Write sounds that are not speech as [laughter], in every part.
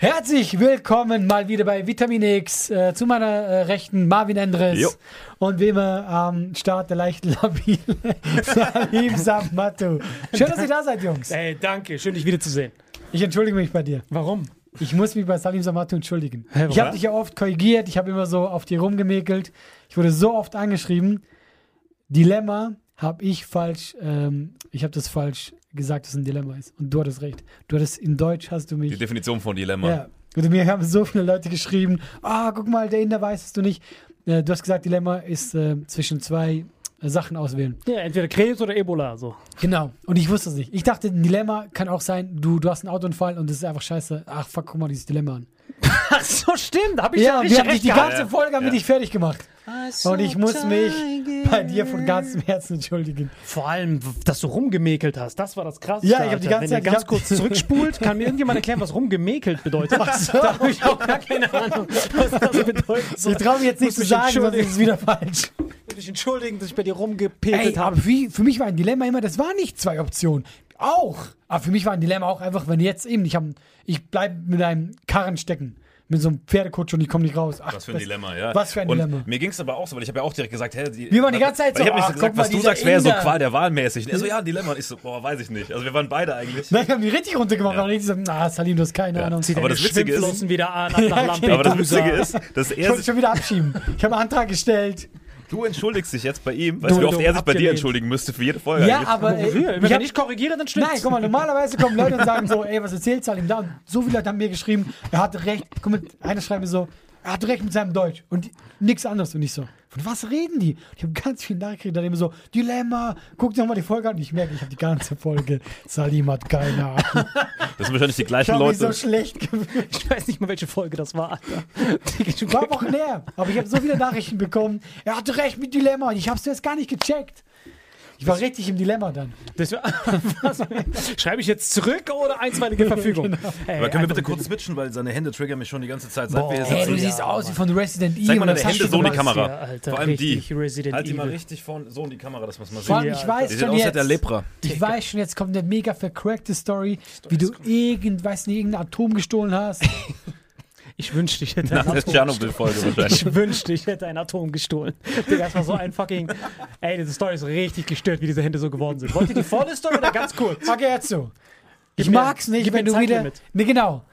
Herzlich willkommen mal wieder bei Vitamin X. Äh, zu meiner äh, Rechten Marvin Endres. Jo. Und wie immer am Start der leichten Labile [laughs] Salim Samatu. Schön, dass ihr da seid, Jungs. Ey, danke, schön dich wiederzusehen. Ich entschuldige mich bei dir. Warum? Ich muss mich bei Salim Samatu entschuldigen. Hä, ich habe dich ja oft korrigiert, ich habe immer so auf dir rumgemäkelt. Ich wurde so oft angeschrieben. Dilemma habe ich falsch, ähm, ich habe das falsch gesagt, dass es ein Dilemma ist. Und du hattest recht. Du hattest in Deutsch hast du mich. Die Definition von Dilemma. Ja. Und mir haben so viele Leute geschrieben, ah, guck mal, der Inder weiß es du nicht. Äh, du hast gesagt, Dilemma ist äh, zwischen zwei äh, Sachen auswählen. Ja, entweder Krebs oder Ebola, so. Genau. Und ich wusste es nicht. Ich dachte, ein Dilemma kann auch sein, du, du hast einen Autounfall und es ist einfach scheiße. Ach, fuck, guck mal dieses Dilemma an. Ach so, stimmt, hab ich Ja, ja, wir haben dich die gehabt. ganze Folge haben wir dich fertig gemacht. Und ich muss mich bei dir von ganzem Herzen entschuldigen. Vor allem, dass du rumgemäkelt hast, das war das Krasse. Ja, ich hab die ganze Wenn Zeit- ihr ganz ich kurz zurückspult, kann mir irgendjemand erklären, was rumgemäkelt bedeutet? Da habe ich auch gar keine Ahnung, was das bedeutet. So, Ich traue mich jetzt nicht muss zu sagen, sonst ist es wieder falsch. muss mich entschuldigen, dass ich bei dir rumgepekelt habe. für, für mich war ein Dilemma immer, das war nicht zwei Optionen. Auch. Aber für mich war ein Dilemma auch einfach, wenn jetzt eben, ich, hab, ich bleib mit einem Karren stecken. Mit so einem Pferdekutsch und ich komme nicht raus. Ach, Was für ein Dilemma, ja. Was für ein und Dilemma. Mir ging es aber auch so, weil ich habe ja auch direkt gesagt, hä, die, Wir waren die ganze Zeit weil Ich so, habe nicht gesagt, guck mal, was du sagst, wäre so. Qual der Wahl mäßig. Und er so, ja, ein Dilemma. Und ich so, boah, weiß ich nicht. Also wir waren beide eigentlich. Nein, ich habe die richtig runtergemacht. Ja. Und ich so, na, Salim, du hast keine Ja. Ahnung. Zieh Aber das Witzige ist- wieder an, nach, [laughs] nach. Aber das Witzige ist, dass Ich er wollte sich, schon wieder abschieben. Ich habe einen Antrag gestellt. Du entschuldigst dich jetzt bei ihm. Weißt Du- du, wie oft du er sich bei dir entschuldigen müsste für jede Folge Ja, eigentlich? aber äh, Wofür? ich Wenn hab, ich korrigiere, dann stimmt's. Nein, guck mal, normalerweise kommen Leute und sagen so, [laughs] ey, was erzählt Salim da? Und so viele Leute haben mir geschrieben, er hatte recht. Guck mal, einer schreibt mir so, er hat recht mit seinem Deutsch und nichts anderes. Und ich so, von was reden die? Und ich habe ganz viel nachgekriegt, dann immer so, Dilemma, guck dir mal die Folge an. Und ich merke, ich habe die ganze Folge, [laughs] Salim hat keine Ahnung. Das sind wahrscheinlich die Ich gleichen habe mich Leute. so schlecht gefühlt. Ich weiß nicht mal, welche Folge das war, Alter. War Wochen her. Aber ich habe so viele Nachrichten bekommen. Er hatte recht mit Dilemma und ich habe es jetzt gar nicht gecheckt. Ich war richtig im Dilemma dann. Das [laughs] was, schreibe ich jetzt zurück oder einstweilige [laughs] Verfügung? Ey, Aber können wir bitte kurz switchen, weil seine Hände triggern mich schon die ganze Zeit, seit Boah. wir hier Ey, sitzen. du siehst aus wie von Resident Evil. Zeig mal deine Hände so in die? Kamera. Ja, Alter, Vor allem die. richtig Resident Halt die mal Evil. richtig von, so in die Kamera, dass man es mal Vor allem, sieht. ich Ja, weiß Die sieht schon jetzt, Lepra. ich weiß schon, jetzt kommt eine mega vercrackte Story, wie du irgend, weiß nicht, irgendein Atom gestohlen hast. [laughs] Ich wünschte, ich hätte Nach ein der Atom Tschernobyl-Folge wahrscheinlich. Ich wünschte, ich hätte ein Atom gestohlen. Digga, das war so ein fucking. Ey, diese Story ist richtig gestört, wie diese Hände so geworden sind. Wollt ihr die volle Story oder ganz kurz? Okay, jetzt so. Ich Gib mir- mag's nicht, wenn du wieder. Zeitlimit. Ne, genau.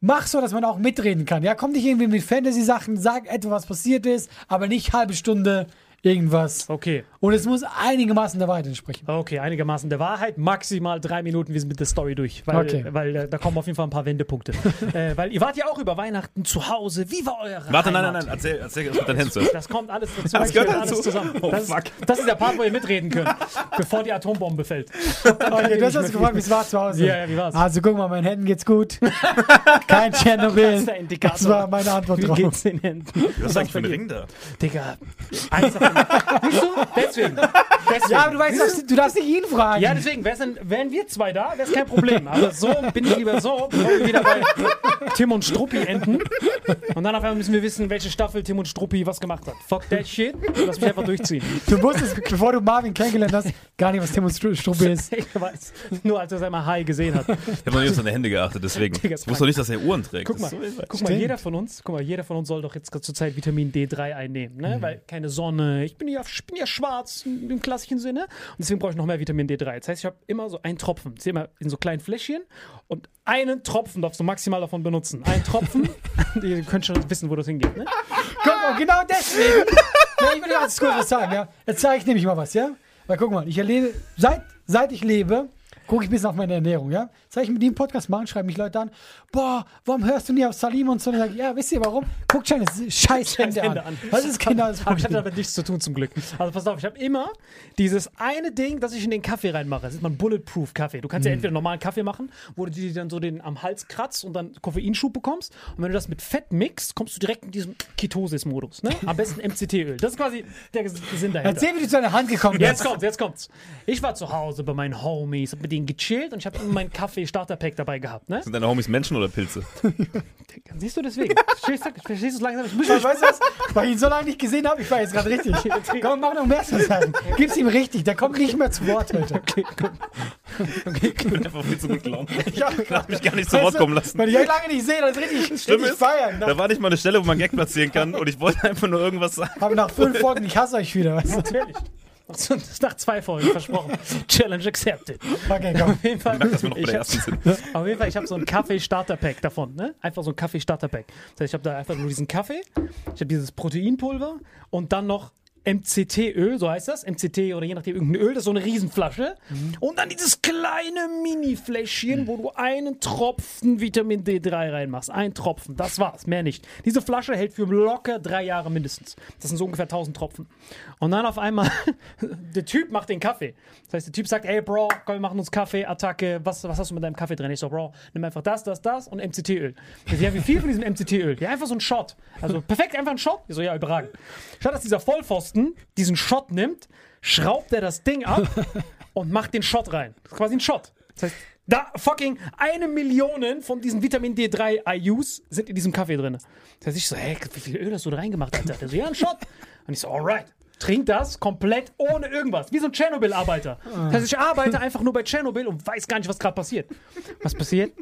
Mach so, dass man auch mitreden kann. Ja, komm nicht irgendwie mit Fantasy-Sachen, sag etwa, was passiert ist, aber nicht halbe Stunde irgendwas. Okay, Und es muss einigermaßen der Wahrheit entsprechen. okay, einigermaßen der Wahrheit. Maximal drei Minuten, wir sind mit der Story durch. Weil, Okay. weil äh, da kommen auf jeden Fall ein paar Wendepunkte. [laughs] äh, weil ihr wart ja auch über Weihnachten zu Hause. Wie war eure Warte, nein, Heimat? nein, nein, erzähl, erzähl erst mit deinen Händen. Das kommt alles dazu. Das Das gehört alles dazu. zusammen. Oh, das, fuck. das ist der Part, wo ihr mitreden könnt, bevor die Atombombe fällt. [laughs] Okay, du hast uns gefragt, wie es war zu Hause. Ja, ja, wie war's? Also guck mal, meinen Händen geht's gut. [laughs] Kein Tschernobyl. Das. Das war meine Antwort Wie drauf. geht's den Händen? Was ist eigentlich für ein Ring da? Digga, eins davon. Siehst du? Deswegen. deswegen. Ja, aber du weißt, doch, du darfst nicht ihn fragen. Ja, deswegen, denn, wären wir zwei da, wäre es kein Problem. Aber so bin ich lieber so, bevor wir wieder bei Tim und Struppi enden. Und dann auf einmal müssen wir wissen, welche Staffel Tim und Struppi was gemacht hat. Fuck that shit. Lass mich einfach durchziehen. Du wusstest, bevor du Marvin kennengelernt hast, gar nicht, was Tim und Stru- Struppi ist. Ich weiß. Nur als er es einmal High gesehen hat. Ich habe noch nicht auf seine Hände geachtet, deswegen. Ich wusste doch nicht, dass er Uhren trägt. Guck mal, so- guck mal, jeder von uns, guck mal, jeder von uns soll doch jetzt zur Zeit Vitamin D3 einnehmen, ne? Weil keine Sonne, ich bin ja, ich bin ja schwarz im klassischen Sinne und deswegen brauche ich noch mehr Vitamin D3. Das heißt, ich habe immer so einen Tropfen, ich immer in so kleinen Fläschchen und einen Tropfen darfst du maximal davon benutzen. Ein Tropfen, [laughs] ihr könnt schon wissen, wo das hingeht, ne? Guck mal, genau deswegen. ja, ich will dir ganz kurz was sagen, ja. Jetzt zeige ich nämlich mal was, ja. Weil guck mal, ich erlebe, seit, seit ich lebe, gucke ich ein bisschen auf meine Ernährung, ja. Seit ich mit dem Podcast mache, schreiben mich Leute an, boah, warum hörst du nie auf Salim und so? Und ich sage, ja, wisst ihr warum? Guckt schon das scheiß Hände an. An. Das ist genau das Aber ich hatte damit nichts zu tun, zum Glück. Also pass auf, ich habe immer dieses eine Ding, das ich in den Kaffee reinmache. Das ist mein Bulletproof-Kaffee. Du kannst ja entweder normalen Kaffee machen, wo du dir dann so den am Hals kratzt und dann Koffeinschub bekommst. Und wenn du das mit Fett mixt, kommst du direkt in diesen Ketosis-Modus. Ne? Am besten MCT-Öl. Das ist quasi der Sinn dahinter. Erzähl, wie du zu deiner Hand gekommen bist. Jetzt kommt's, jetzt kommt's. Ich war zu Hause bei meinen Homies, hab mit denen gechillt und ich habe immer mein Kaffee-Starter-Pack dabei gehabt. Ne? Sind deine Homies Menschen oder Pilze? [laughs] Siehst du deswegen? Verstehst du, verstehst du es langsam? Ich muss Weißt du was? Weil ich ihn so lange nicht gesehen habe, ich war jetzt gerade richtig. [laughs] Komm, mach noch mehr zu sagen. Gib's ihm richtig, der kommt nicht mehr zu Wort heute. [laughs] Okay. Okay, gut. Einfach viel zu gut gelaunt. Ich hab Ich hab mich gar nicht zu Wort kommen lassen. Weil ich euch lange nicht sehe, dann richtig, Schlimm richtig ist, feiern. Da war nicht mal eine Stelle, wo man Gag platzieren kann und ich wollte einfach nur irgendwas sagen. Aber nach fünf Folgen, ich hasse euch wieder. Weißt du? Natürlich. [laughs] Nach zwei Folgen versprochen. [laughs] Challenge accepted. Okay, komm. Auf jeden Fall. Dass wir noch bei ich der hab- ersten sind. [laughs] Auf jeden Fall, ich habe so ein Kaffee-Starter-Pack davon, ne? Einfach so ein Kaffee-Starter-Pack. Das heißt, ich habe da einfach nur diesen Kaffee, ich habe dieses Proteinpulver und dann noch MCT-Öl, so heißt das, MCT oder je nachdem irgendein Öl, das ist so eine Riesenflasche. Und dann dieses kleine Mini-Fläschchen, wo du einen Tropfen Vitamin D3 reinmachst. Ein Tropfen, das war's, mehr nicht. Diese Flasche hält für locker drei Jahre mindestens. Das sind so ungefähr 1000 Tropfen. Und dann auf einmal, [laughs] der Typ macht den Kaffee. Das heißt, der Typ sagt, ey Bro, komm, wir machen uns Kaffee, Attacke, was, was hast du mit deinem Kaffee drin? Ich so, Bro, nimm einfach das, das, das und MCT-Öl. Ja, wie viel von diesem MCT-Öl? Ja, einfach so ein Shot. Also perfekt, einfach ein Shot. Ich so, ja, überragend. Statt dass dieser Vollpfosten diesen Shot nimmt, schraubt er das Ding ab [laughs] und macht den Shot rein. Das ist quasi ein Shot. Das heißt, da fucking eine Million von diesen Vitamin D3 IUs sind in diesem Kaffee drin. Das heißt, ich so, hey, wie viel Öl hast du da reingemacht, Alter? Der so, ja, ein Shot. Und ich so, alright. Trink das komplett ohne irgendwas. Wie so ein Tschernobyl-Arbeiter. Das heißt, ich arbeite einfach nur bei Tschernobyl und weiß gar nicht, was gerade passiert. Was passiert?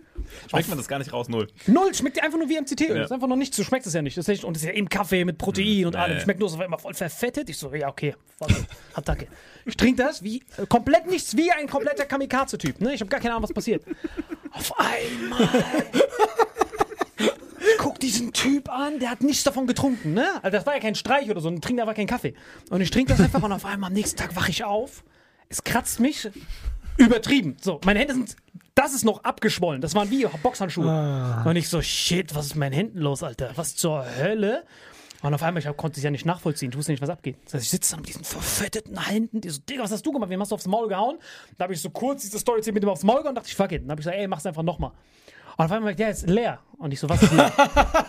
Schmeckt man das gar nicht raus, null. Null, schmeckt dir einfach nur wie MCT-Öl. Ja. Das ist einfach noch nichts, so schmeckt es ja nicht. Das ist echt, und das ist ja im Kaffee mit Protein und Ja, allem. Schmeckt nur so immer voll verfettet. Ich so, ja, okay, voll, Attacke. Ich trinke das wie, äh, komplett nichts, wie ein kompletter Kamikaze-Typ. Ne? Ich habe gar keine Ahnung, was passiert. Auf einmal. Diesen Typ an, der hat nichts davon getrunken, ne? Also das war ja kein Streich oder so, und trinkt einfach keinen Kaffee. Und ich trinke das einfach und auf einmal am nächsten Tag wache ich auf. Es kratzt mich übertrieben. So, meine Hände sind, das ist noch abgeschwollen. Das waren wie Boxhandschuhe. Und ich so, shit, was ist mit meinen Händen los, Alter? Was zur Hölle? Und auf einmal, ich hab, konnte es ja nicht nachvollziehen. Ich wusste nicht, was abgeht. Das heißt, ich sitze dann mit diesen verfetteten Händen, die so, Digga, was hast du gemacht? Wem hast du aufs Maul gehauen? Da habe ich so kurz diese Story mit dem aufs Maul gehauen und dachte ich, fuck it. Dann habe ich gesagt, ey, mach's einfach nochmal. Und auf einmal sagt, ja, ist leer. Und ich so, was ist leer?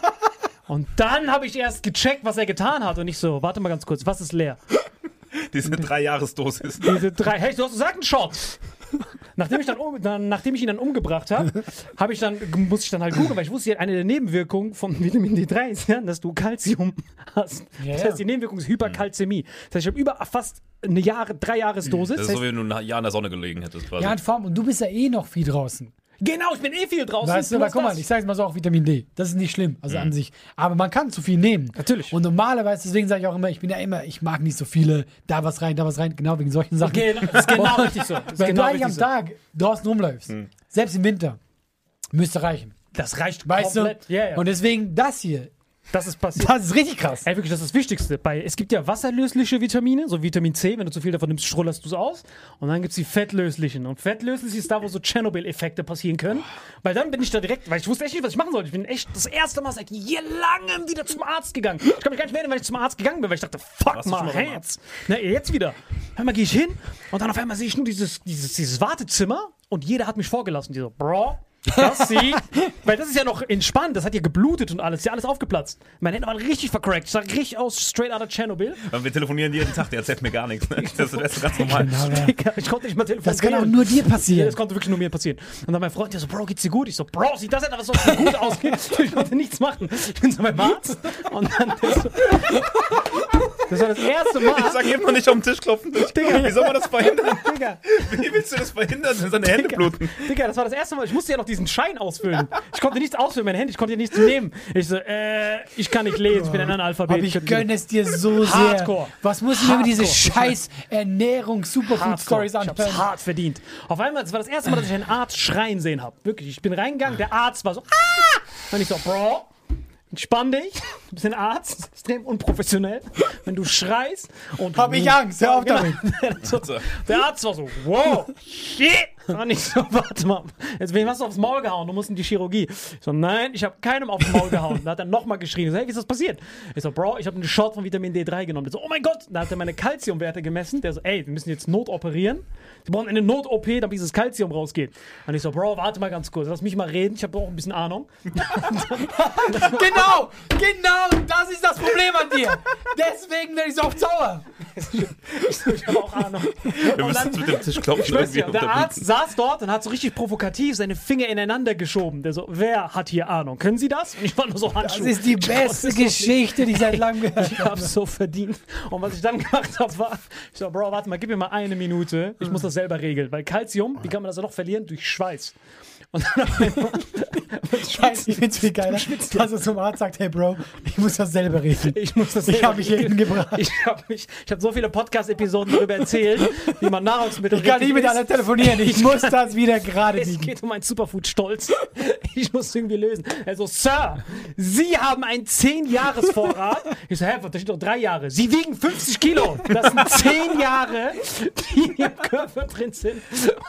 [laughs] und dann habe ich erst gecheckt, was er getan hat. Und ich so, warte mal ganz kurz, was ist leer? Diese Drei-Jahres-Dosis. Diese drei, hey, du hast gesagt, ein Shot. Nachdem ich, dann, um, dann, nachdem ich ihn dann umgebracht habe, habe ich dann, muss ich dann halt googeln, weil ich wusste, eine der Nebenwirkungen von Vitamin D3 ist ja, dass du Kalzium hast. Ja, das heißt, die Nebenwirkung ist Hyperkalzämie. Das heißt, ich habe über fast eine Jahre, drei Jahresdosis. Das ist so, wie wenn du ein Jahr in der Sonne gelegen hättest. Quasi. Ja, vor allem, und du bist ja eh noch viel draußen. Genau, ich bin eh viel draußen. Weißt du, aber guck mal, ich sage mal so auch Vitamin D. Das ist nicht schlimm, also an sich. Aber man kann zu viel nehmen. Natürlich. Und normalerweise, deswegen sage ich auch immer, ich bin ja immer, ich mag nicht so viele, da was rein, da was rein, genau wegen solchen Sachen. Genau, das ist genau [laughs] richtig so. Wenn genau du eigentlich am so. Tag draußen rumläufst, selbst im Winter, müsste reichen. Das reicht Weißt komplett. du? Ja, ja. Und deswegen das hier, das ist passiert. das ist richtig krass. Ey, wirklich, das ist das Wichtigste. Bei, es gibt ja wasserlösliche Vitamine, so Vitamin C, wenn du zu viel davon nimmst, strollerst du es aus. Und dann gibt es die fettlöslichen. Und fettlöslich ist da, wo so Tschernobyl-Effekte passieren können. Weil dann bin ich da direkt, weil ich wusste echt nicht, was ich machen sollte. Ich bin echt das erste Mal seit je langem wieder zum Arzt gegangen. Ich kann mich gar nicht mehr erinnern, weil ich zum Arzt gegangen bin, weil ich dachte, fuck mal, Hands. Na, jetzt wieder. Einmal gehe ich hin und dann auf einmal sehe ich nur dieses, dieses, dieses Wartezimmer und jeder hat mich vorgelassen. Die so, Bro, das sie. Weil das ist ja noch entspannt, das hat ja geblutet und alles, ist ja alles aufgeplatzt. Meine Hände waren richtig vercrackt. Ich sah richtig aus, straight out of Chernobyl. Weil Wir telefonieren jeden Tag, der erzählt mir gar nichts. Ne? [laughs] Das ist ganz normal. Genau, ja. Ich konnte nicht mal telefonieren. Das kann auch nur dir passieren. das konnte wirklich nur mir passieren. Und dann mein Freund, der so, Bro, geht's dir gut? Ich so, Bro, sieht das etwas, was so gut ausgeht? [laughs] Ich konnte nichts machen. Ich bin so beim Arzt und dann der so, Das war das erste Ich Mal. sag immer nicht auf den Tisch klopfen. Wie soll man das verhindern? Digga, Wie willst du das verhindern, wenn seine Hände bluten? Digga, das war das erste Mal. Ich musste ja noch diesen Schein ausfüllen. Ich konnte nichts ausfüllen, meine Hände, ich konnte ja nichts nehmen. Ich so, äh, ich kann nicht lesen, ich bin ein Analphabet. Aber ich gönne es dir so sehr. Hardcore. Was muss ich mir über diese scheiß Ernährungs-Superfood-Stories Ich hab's hart verdient. Auf einmal, das war das erste Mal, dass ich einen Arzt schreien sehen habe. Wirklich, ich bin reingegangen, der Arzt war so, ah! Und ich so, Bro, entspann dich. Du bist ein Arzt, extrem unprofessionell. Wenn du schreist und. Hab ich Angst, hör auf Genau. damit. [laughs] So, der Arzt war so, wow, shit. Und ich so, [laughs] warte mal, jetzt wem hast du aufs Maul gehauen? Du musst in die Chirurgie. Ich so, nein, ich habe keinem aufs Maul gehauen. Da hat er nochmal geschrien. Ich so, hey, wie ist das passiert? Ich so, Bro, ich habe einen Shot von Vitamin D3 genommen. Der so, oh mein Gott. Da hat er meine Kalziumwerte gemessen. Der so, ey, wir müssen jetzt notoperieren. Sie brauchen eine Not-OP, damit dieses Kalzium rausgeht. Und ich so, Bro, warte mal ganz kurz, lass mich mal reden. Ich habe auch ein bisschen Ahnung. [laughs] Genau, genau, das ist das Problem an dir. Deswegen werde ich so oft sauer. Ich habe auch Ahnung. Wir müssen jetzt mit dem Tisch klopfen. Ja, der Arzt saß dort und hat so richtig provokativ seine Finger ineinander geschoben. Der so, wer hat hier Ahnung? Können Sie das? Und ich war nur so Das Handschuhe. ist die beste viel. Geschichte, die ich seit langem gehört Ich habe. hab's so verdient. Und was ich dann gemacht habe, war, ich so, Bro, warte mal, gib mir mal eine Minute. Ich muss das selber regeln. Weil Calcium, wie kann man das noch verlieren? Durch Schweiß. Und dann auf Scheiße, ich find's viel geiler, dass er zum Arzt sagt, hey Bro, ich muss das selber regeln. ich muss das Ich habe mich hier hingebracht. Ich habe habe so viele Podcast-Episoden darüber erzählt, wie man Nahrungsmittel Ich kann nicht mit einer telefonieren. Ich [laughs] muss das wieder gerade Es biegen. geht um einen Superfood-Stolz. Ich muss es irgendwie lösen. Also, Sir, Sie haben einen 10-Jahres-Vorrat. Ich so, hä, da steht doch drei Jahre. Sie wiegen 50 Kilo. Das sind 10 Jahre, die in Ihrem Körper drin sind.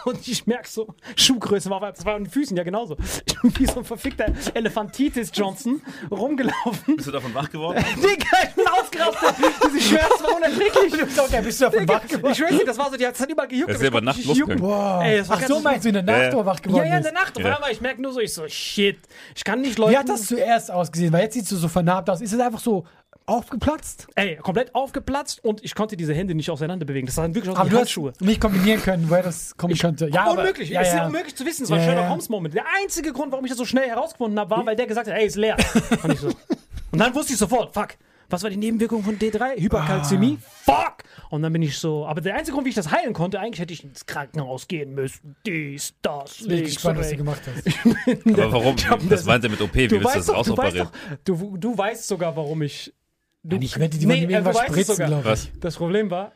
Und ich merke so, Schuhgröße war, an den Füßen ja genauso. Ich bin wie so ein verfickter Elefantitis Johnson rumgelaufen. Bist du davon wach geworden? [laughs] Digga, ich bin ausgerastet. Diese Schmerzen waren unerträglich. [laughs] Okay, bist du davon Digga, wach geworden? ich schwöre dir, das war so, die hat überall gejuckt. Er ist aber. Ey, das war Ach so, meinst du in der Nacht, Ja, ja. wach Ja, geworden ja, in ist? der Nacht. Ja. einmal, ich merke nur so, ich so, shit. Ich kann nicht Leuten. Wie hat das zuerst ausgesehen? Weil jetzt siehst du so vernarbt aus. Ist es einfach so aufgeplatzt? Ey, komplett aufgeplatzt und ich konnte diese Hände nicht auseinander bewegen. Das sahen wirklich aus Aber du Handschuhe. hast nicht kombinieren können, woher das kommen könnte. Ja, aber- unmöglich. Ja, es ist ja. unmöglich zu wissen. Es war Ja, ein Sherlock ja. Holmes Moment. Der einzige Grund, warum ich das so schnell herausgefunden habe, war, weil der gesagt hat, ey, ist leer. und ich so. Und dann wusste ich sofort, fuck. Was war die Nebenwirkung von D3? Hyperkalzämie? Fuck! Und dann bin ich so. Aber der einzige Grund, wie ich das heilen konnte, eigentlich hätte ich ins Krankenhaus gehen müssen. Dies, das, Ich bin gespannt, was du gemacht hast. Aber warum? Das meint er mit OP. Wie Du willst du das rausoperieren? du, du weißt sogar, warum ich. Du, Ich wette, die wollen ihm äh, irgendwas du spritzen, sogar. glaube ich. Was? Das Problem war.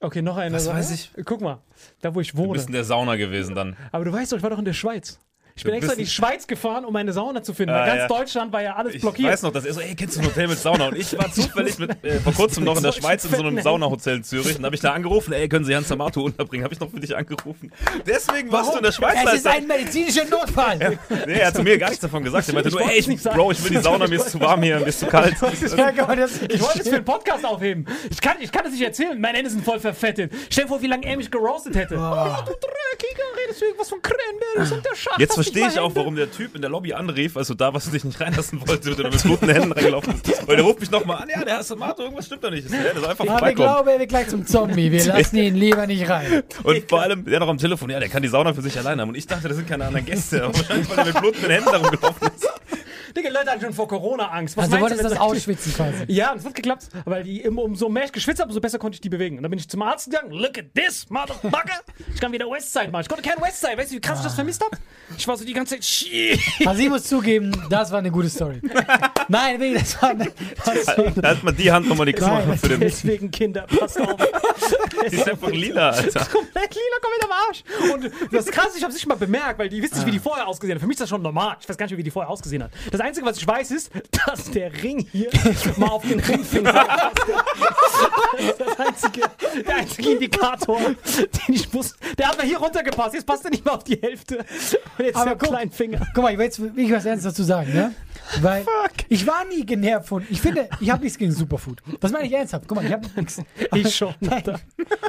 Okay, noch eine Was Sache. weiß ich? Guck mal, da wo ich Du wohne. bist in der Sauna gewesen dann. Aber du weißt doch, ich war doch in der Schweiz. Ich bin extra in die Schweiz gefahren, um eine Sauna zu finden. Ah, ganz ja. Deutschland war ja alles Ich blockiert. weiß noch, dass er so, ey, kennst du ein Hotel mit Sauna? Und ich war zufällig mit, äh, vor kurzem noch in der [laughs] Schweiz in so einem fetten Saunahotel in Zürich. Und habe ich da angerufen, ey, können Sie Hans Samato unterbringen? Habe ich noch für dich angerufen. Deswegen warst du in der Schweiz. Es ist ein medizinischer Notfall. Nee, er hat zu mir gar nichts davon gesagt. Er meinte nur, ey, ich. Bro, ich will die Sauna, mir ist zu warm hier, mir ist zu kalt. [laughs] Ja, Ich wollte es für einen Podcast aufheben. Ich kann, ich kann das nicht erzählen. Meine Hände sind voll verfettet. Stell dir vor, wie lange er mich geroastet hätte. Oh, du Dreckiger, redest du irgendwas von Cranberries und der Schacht. Jetzt verstehe ich auch, warum der Typ in der Lobby anrief, also da, was du dich nicht reinlassen wollte, und du mit blutenden Händen reingelaufen bist. Weil der ruft mich nochmal an, ja, der Hans Samato, irgendwas stimmt da nicht. Ja, der soll einfach Aber ich vorbeikommen. glaube, er wird gleich zum Zombie. Wir [laughs] lassen ihn lieber nicht rein. Und vor allem, der noch am Telefon, ja, der kann die Sauna für sich alleine haben. Und ich dachte, das sind keine anderen Gäste. Aber wahrscheinlich, weil er mit blutenden Händen darum gelaufen ist. Digga, Leute hatten schon vor Corona Angst. Was Also meinst wolltest du, das ausschwitzen quasi. Ja, und es hat geklappt, weil die immer umso mehr ich geschwitzt habe, umso besser konnte ich die bewegen. Und dann bin ich zum Arzt gegangen. Look at this, motherfucker. [laughs] Ich kann wieder Westside machen. Ich konnte kein Westside. Weißt du, wie krass ich das vermisst habe? Ich war so die ganze Zeit, shit. Also ich muss zugeben, das war eine gute Story. [laughs] Nein, wirklich, das war eine, Da hat man die Hand nochmal die Knochen Nein, für den. Deswegen, Kinder, passt auf. Die ist einfach lila, Alter. [laughs] komplett lila, komplett am Arsch. Und das krasse, ich habe es nicht mal bemerkt, weil die wissen nicht, wie die vorher ausgesehen hat. Für mich ist das schon normal. Ich weiß gar nicht, wie die vorher ausgesehen hat. Das Einzige, was ich weiß, ist, dass der Ring hier mal auf den Ringfinger passt. Das ist das einzige, der einzige Indikator, den ich wusste. Der hat mal hier runtergepasst. Jetzt passt er nicht mal auf die Hälfte. Und jetzt Aber der guck- kleinen Finger. Guck mal, ich will jetzt wirklich was Ernstes dazu sagen, ne? Weil ich war nie genervt von. Ich finde, ich habe nichts gegen Superfood. Das meine ich ernsthaft. Guck mal, ich habe nichts. [laughs] Ich schon. Nein.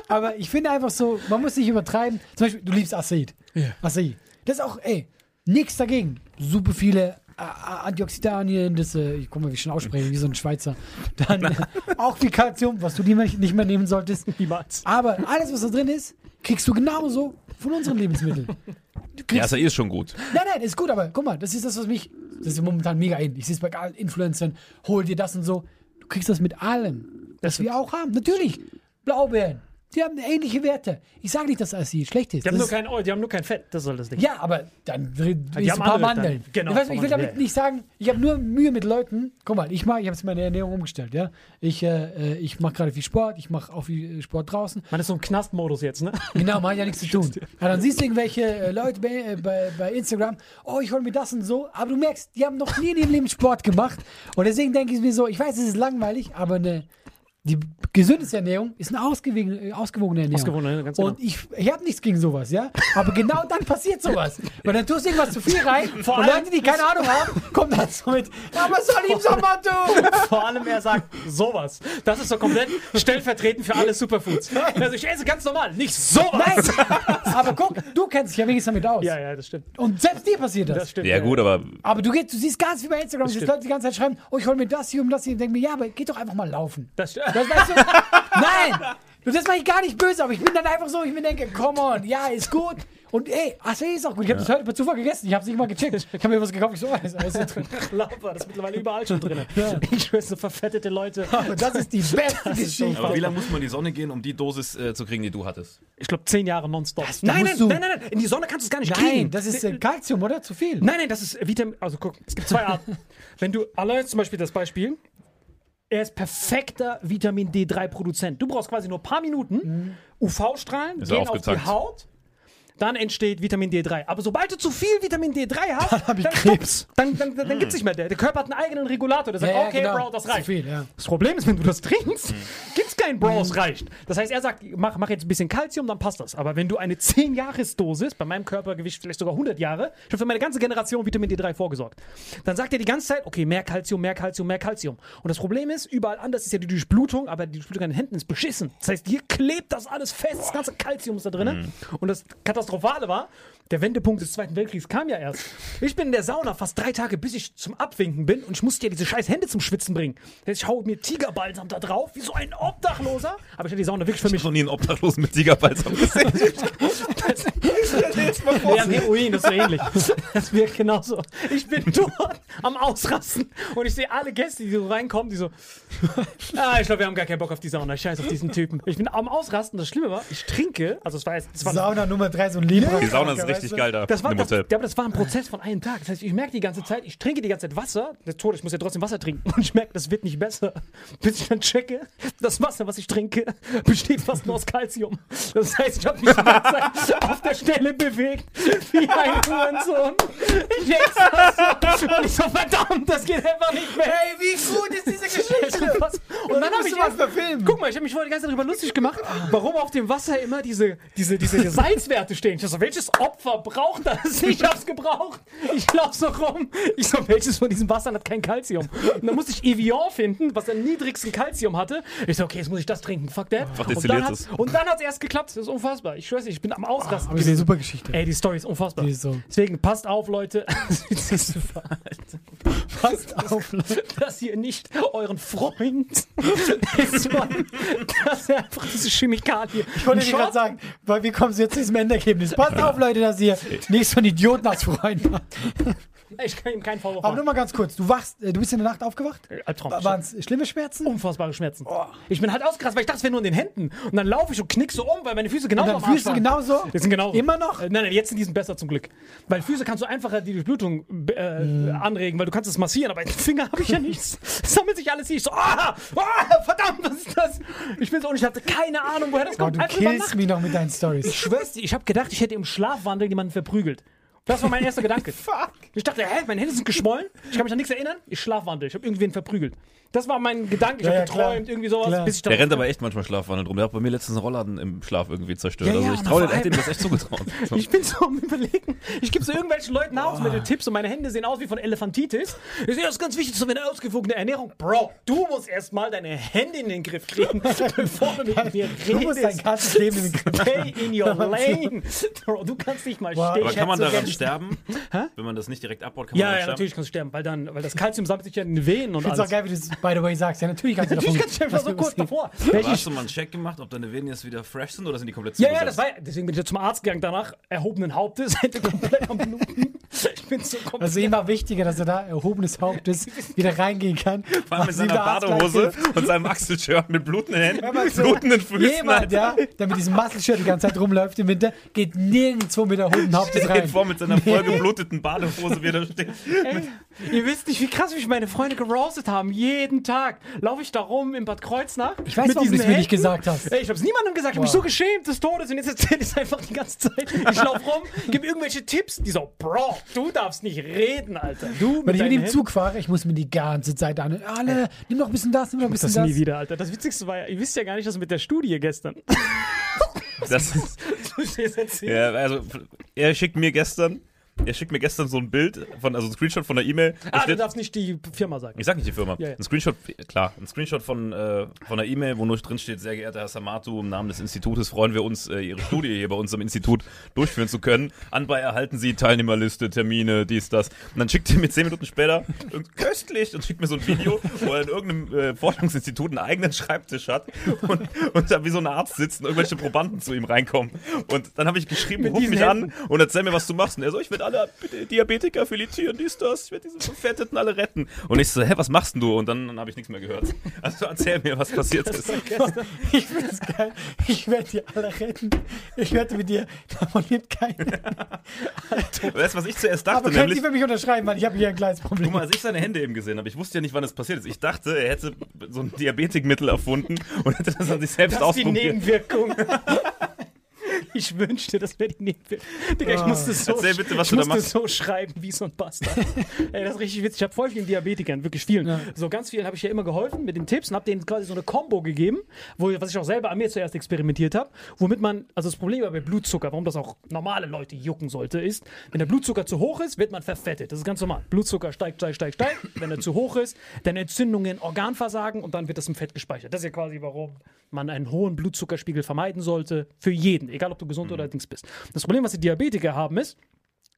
Aber ich finde einfach so, man muss nicht übertreiben. Zum Beispiel, du liebst Acid. Acid. Das ist auch, ey, nichts dagegen. Super viele Antioxidantien, das, äh, ich guck mal, wie ich schon ausspreche, wie so ein Schweizer. Dann äh, auch viel Kalzium, was du nicht nicht mehr nehmen solltest. Niemals. Aber alles, was da drin ist, kriegst du genauso von unseren Lebensmitteln. Ja, kriegst ist ja eh schon gut. Nein, nein, ist gut, aber guck mal, das ist das, was mich. Das ist momentan mega in. Ich sehe es bei allen Influencern, hol dir das und so. Du kriegst das mit allem, das wir auch haben. Natürlich, Blaubeeren, die haben ähnliche Werte. Ich sage nicht, dass das hier schlecht ist. Die haben, Das nur kein Oil, die haben nur kein Fett. Das soll das Ding. ja, aber dann die haben ein paar Mandeln. dann. Genau, ich, weiß, ich will damit nicht sagen, ich habe nur Mühe mit Leuten. Guck mal, ich mach, ich habe jetzt meine Ernährung umgestellt, ja. Ich, äh, äh, ich mache gerade viel Sport, ich mache auch viel äh, Sport draußen. Man ist so im Knastmodus jetzt, ne? [laughs] Genau, man hat ja nichts zu tun. Ja, dann siehst du irgendwelche äh, Leute bei, äh, bei, bei Instagram, oh, ich hol mir das und so, aber du merkst, die haben noch nie in ihrem Leben Sport gemacht. Und deswegen denke ich mir so, ich weiß, es ist langweilig, aber eine, die gesündeste Ernährung ist eine ausgewogene, äh, ausgewogene Ernährung. Ausgewogene Ernährung, ganz genau. Und ich, ich habe nichts gegen sowas, ja. Aber genau dann passiert sowas. Weil dann tust du irgendwas zu viel rein [laughs] Vor und allem- Leute, die keine Ahnung haben, kommen dann so mit, ja, was soll ich im Sommer tun? [laughs] Vor allem er sagt sowas. Das ist so komplett stellvertretend für alle Superfoods. Also ich esse ganz normal, nicht sowas. Nein, aber guck, du kennst dich ja wenigstens damit aus. Ja, ja, das stimmt. Und selbst dir passiert das. Das stimmt. Ja, gut, aber Aber du, gehst, du siehst ganz wie bei Instagram, dass stimmt. Leute die ganze Zeit schreiben, oh, ich hol mir das hier um das hier. Und denke mir, ja, aber geh doch einfach mal laufen. Das, Das weißt du? Nein! Du, das mache ich gar nicht böse, aber ich bin dann einfach so, ich mir denke, come on, ja, ist gut. Und ey, Acai ist auch gut. Ich habe das heute per Zufall gegessen. Ich habe es nicht mal gecheckt. Ich habe mir was gekauft. Ich so, oh, das ist alles drin. Laufer, das ist mittlerweile überall schon drin. Ich schwöre, so verfettete Leute. [laughs] Aber das ist die beste Geschichte. Aber wie lange muss man in die Sonne gehen, um die Dosis äh, zu kriegen, die du hattest? Ich glaube, zehn Jahre nonstop. da Nein, nein, nein, nein, nein. In die Sonne kannst du es gar nicht Nein, kriegen. das ist äh, Calcium, oder? Zu viel. Nein, nein, das ist Vitamin. Also guck, es gibt zwei Arten. [laughs] Wenn du, allein zum Beispiel das Beispiel, er ist perfekter Vitamin D3-Produzent. Du brauchst quasi nur ein paar Minuten. UV-Strahlen Ist gehen auf die. Haut. Dann entsteht Vitamin D3. Aber sobald du zu viel Vitamin D3 hast, dann, hab ich stoppt's. Krebs. Dann, dann, dann, dann gibt's nicht mehr. Der, der Körper hat einen eigenen Regulator, der sagt, Ja, ja, okay, genau. Bro, das reicht. viel, ja. Das Problem ist, wenn du das trinkst, gibt's keinen Bro, es reicht. Das heißt, er sagt, mach, mach jetzt ein bisschen Kalzium, dann passt das. Aber wenn du eine 10-Jahres-Dosis, bei meinem Körpergewicht vielleicht sogar 100 Jahre, ich habe für meine ganze Generation Vitamin D3 vorgesorgt, dann sagt er die ganze Zeit, okay, mehr Kalzium, mehr Kalzium, mehr Kalzium. Und das Problem ist, überall anders ist ja die Durchblutung, aber die Durchblutung an den Händen ist beschissen. Das heißt, hier klebt das alles fest, das ganze Kalzium ist da drin. Und das Katastrophale war, der Wendepunkt des Zweiten Weltkriegs kam ja erst. Ich bin in der Sauna fast drei Tage, bis ich zum Abwinken bin und ich musste ja diese scheiß Hände zum Schwitzen bringen. Das ich hau mir Tigerbalsam da drauf, wie so ein Obdachloser. Aber ich hatte die Sauna wirklich für Ich mich. habe noch nie einen Obdachlosen mit Tigerbalsam gesehen. [laughs] Wir haben Heroin, das ist so ähnlich. Das wirkt genauso. Ich bin dort am Ausrasten und ich sehe alle Gäste, die so reinkommen, die so, [laughs] ah, ich glaube, wir haben gar keinen Bock auf die Sauna, ich scheiß auf diesen Typen. Ich bin am Ausrasten, das Schlimme war, ich trinke, also es war jetzt, es war Sauna Nummer 3, so ein Libra. Die Sauna ist richtig geil da Das war, das, ja, aber das war ein Prozess von einem Tag. Das heißt, ich merke die ganze Zeit, ich trinke die ganze Zeit Wasser. Der Tod, ich muss ja trotzdem Wasser trinken. Und ich merke, das wird nicht besser. Bis ich dann checke, das Wasser, was ich trinke, besteht fast nur aus Kalzium. Das heißt, ich habe mich die ganze Zeit auf der Stelle bewegt. wie ein Hurensohn. Ich so. Und ich so, verdammt, das geht einfach nicht mehr. Ey, wie gut ist diese Geschichte? [laughs] Und dann habe ich erst, verfilmen. guck mal, ich habe mich vorher die ganze Zeit darüber lustig gemacht, warum auf dem Wasser immer diese, diese, diese [laughs] Salzwerte stehen. Ich so, welches Opfer braucht das? Ich hab's gebraucht. Ich lauf so rum. Ich so, welches von diesen Wassern hat kein Kalzium? Und dann musste ich Evian finden, was am niedrigsten Kalzium hatte. Ich so, okay, jetzt muss ich das trinken. Fuck that. Einfach und dann hat's- und dann hat's erst geklappt. Das ist unfassbar. Ich schwör's ich bin am Ausrasten. Aber das ist eine super Geschichte. Ey, die Story ist unfassbar. Ist so. Deswegen passt auf, Leute. [laughs] Passt auf, Leute. dass ihr nicht euren Freund dass er einfach diese Chemikalie. Ich wollte dir gerade sagen, weil wir kommen jetzt zu diesem Endergebnis. Passt auf, Leute, dass ihr nicht so einen Idioten als Freund habt. [laughs] Ich kann ihm keinen Vorwurf Aber nur machen. mal ganz kurz, du wachst, äh, du bist in der Nacht aufgewacht? Albtraum. Waren es schlimme Schmerzen? Unfassbare Schmerzen. Ich bin halt ausgerastet, weil ich dachte, es wäre nur in den Händen. Und dann laufe ich und knick so um, weil meine Füße genau Und du waren. genauso? Jetzt sind genau. Immer noch? Äh, Nein, nein, jetzt sind die besser zum Glück. Weil Füße kannst du einfacher die Durchblutung äh, Hm. anregen, weil du kannst es massieren, aber in den Finger habe ich ja nichts. [laughs] Es sammelt sich alles hier. Ich so, ah, ah, verdammt, was ist das? Ich bin so und ich hatte keine Ahnung, woher das Boah, kommt. du Einfach killst mich noch mit deinen Stories. Ich schwör's dir, ich habe gedacht, ich hätte im Schlafwandel jemanden verprügelt. Das war mein erster Gedanke. [laughs] Fuck. Ich dachte, hä, meine Hände sind geschwollen. Ich kann mich an nichts erinnern. Ich schlafwandel. Ich habe irgendwen verprügelt. Das war mein Gedanke. Ich Ja, habe ja, klar. geträumt, irgendwie sowas. Klar. Bis ich Der rennt aber echt manchmal Schlafwandel drum. Der hat bei mir letztens einen Rollladen im Schlaf irgendwie zerstört. Ja, also ja, ich traue dem, das echt zugetraut. So. [laughs] Ich bin so am überlegen. Ich gebe so irgendwelchen Leuten Nahrungsmitteltipps und meine Hände sehen aus wie von Elefantitis. Ich sehe, das ist ganz wichtig, so eine ausgewogene Ernährung. Bro, du musst erstmal deine Hände in den Griff kriegen, [laughs] bevor du mit mir redest. Du musst dein ganzes Leben in den Griff Stay in your [laughs] lane. Bro, du kannst nicht mal Boah. stehen. Aber kann man daran sterben? Wenn man das nicht direkt abbaut, kann man Ja, daran ja, sterben? natürlich kannst du sterben, weil, dann, weil das Kalzium sammelt sich ja in den Venen und Ich alles. auch geil, wie du es, by the way, sagst. Ja, natürlich kannst du davon. Natürlich kannst du einfach so kurz davor. Aber hast du mal einen Check gemacht, ob deine Venen jetzt wieder fresh sind oder sind die komplett Ja, zugesetzt? ja, das war, deswegen bin ich ja zum Arzt gegangen danach, erhobenen Hauptes, [laughs] hätte komplett am Bluten. Ich bin so komplett. Also immer wichtiger, dass er da erhobenes Hauptes [laughs] wieder reingehen kann. Vor allem mit seiner Badehose und seinem Achselshirt mit blutenden Händen, zu. blutenden Füßen. Jemand, ja, der mit diesem Muscle-Shirt die ganze Zeit rumläuft im Winter, geht nirgendwo mit erhobenem [laughs] Hauptes Geht rein. vor mit seiner vollgebluteten Badehose wieder steht. Ey, ihr wisst nicht, wie krass mich meine Freunde geroastet haben. Jeden Tag laufe ich da rum in Bad Kreuznach. Ich weiß, warum du es mir nicht gesagt hast. Ey, ich hab's niemandem gesagt. Ich hab mich so geschämt des Todes und jetzt erzähle ich es einfach die ganze Zeit. Ich lauf rum, gebe irgendwelche Tipps. Die so, Bro, du darfst nicht reden, Alter. Du Wenn ich mit dem Zug fahre, ich muss mir die ganze Zeit an. Alle, nimm noch ein bisschen das, nimm noch ein bisschen Das das. nie wieder, Alter. Das Witzigste war ja, ihr wisst ja gar nicht, dass mit der Studie gestern. [laughs] Das, erzählen? ja, also, er schickt mir gestern, er schickt mir gestern so ein Bild, von, also ein Screenshot von der E-Mail. Ah, du steht- darfst nicht die Firma sagen. Ich sag nicht die Firma. Ja, ja. Ein Screenshot, klar, ein Screenshot von, äh, von einer E-Mail, wo nur drin steht, sehr geehrter Herr Samatu, im Namen des Institutes freuen wir uns, äh, Ihre Studie hier bei uns am Institut durchführen zu können. Anbei erhalten Sie Teilnehmerliste, Termine, dies, das. Und dann schickt er mir zehn Minuten später köstlich und schickt mir so ein Video, wo er in irgendeinem äh, Forschungsinstitut einen eigenen Schreibtisch hat und, und da wie so ein Arzt sitzt und irgendwelche Probanden zu ihm reinkommen. Und dann habe ich geschrieben, ruf mich Händen. an und erzähl mir, was du machst. Und er so, ich werde alle Diabetiker filetieren, dies, das, ich werde diese Verfetteten alle retten. Und ich so, hä, was machst denn du? Und dann, dann habe ich nichts mehr gehört. Also erzähl mir, was passiert ist. Ich find's geil. Ich werde die alle retten. Ich wette mit dir, davon lebt keiner. [laughs] Weißt du, was ich zuerst dachte? Aber können Sie für mich unterschreiben, weil ich habe hier ein kleines Problem. Guck mal, als ich seine Hände eben gesehen habe, ich wusste ja nicht, wann es passiert ist. Ich dachte, er hätte so ein Diabetikmittel erfunden und hätte das an sich selbst Das ist die ausprobiert. Nebenwirkung. [laughs] [laughs] Ich wünschte, das wäre die Nebenwirkung. Digga, ich musste so, Erzähl bitte, was ich du da musste machst. so schreiben wie so ein Bastard. [laughs] Ey, das ist richtig witzig. Ich habe voll vielen Diabetikern, wirklich vielen. So ganz vielen habe ich ja immer geholfen mit den Tipps und habe denen quasi so eine Combo gegeben, wo, was ich auch selber an mir zuerst experimentiert habe, womit man, also das Problem bei Blutzucker, warum das auch normale Leute jucken sollte, ist, wenn der Blutzucker zu hoch ist, wird man verfettet. Das ist ganz normal. Blutzucker steigt, steigt, steigt, steigt. Wenn er zu hoch ist, dann Entzündungen, Organversagen und dann wird das im Fett gespeichert. Das ist ja quasi, warum man einen hohen Blutzuckerspiegel vermeiden sollte. Für jeden, egal ob du gesund oder Dings bist. Das Problem, was die Diabetiker haben, ist,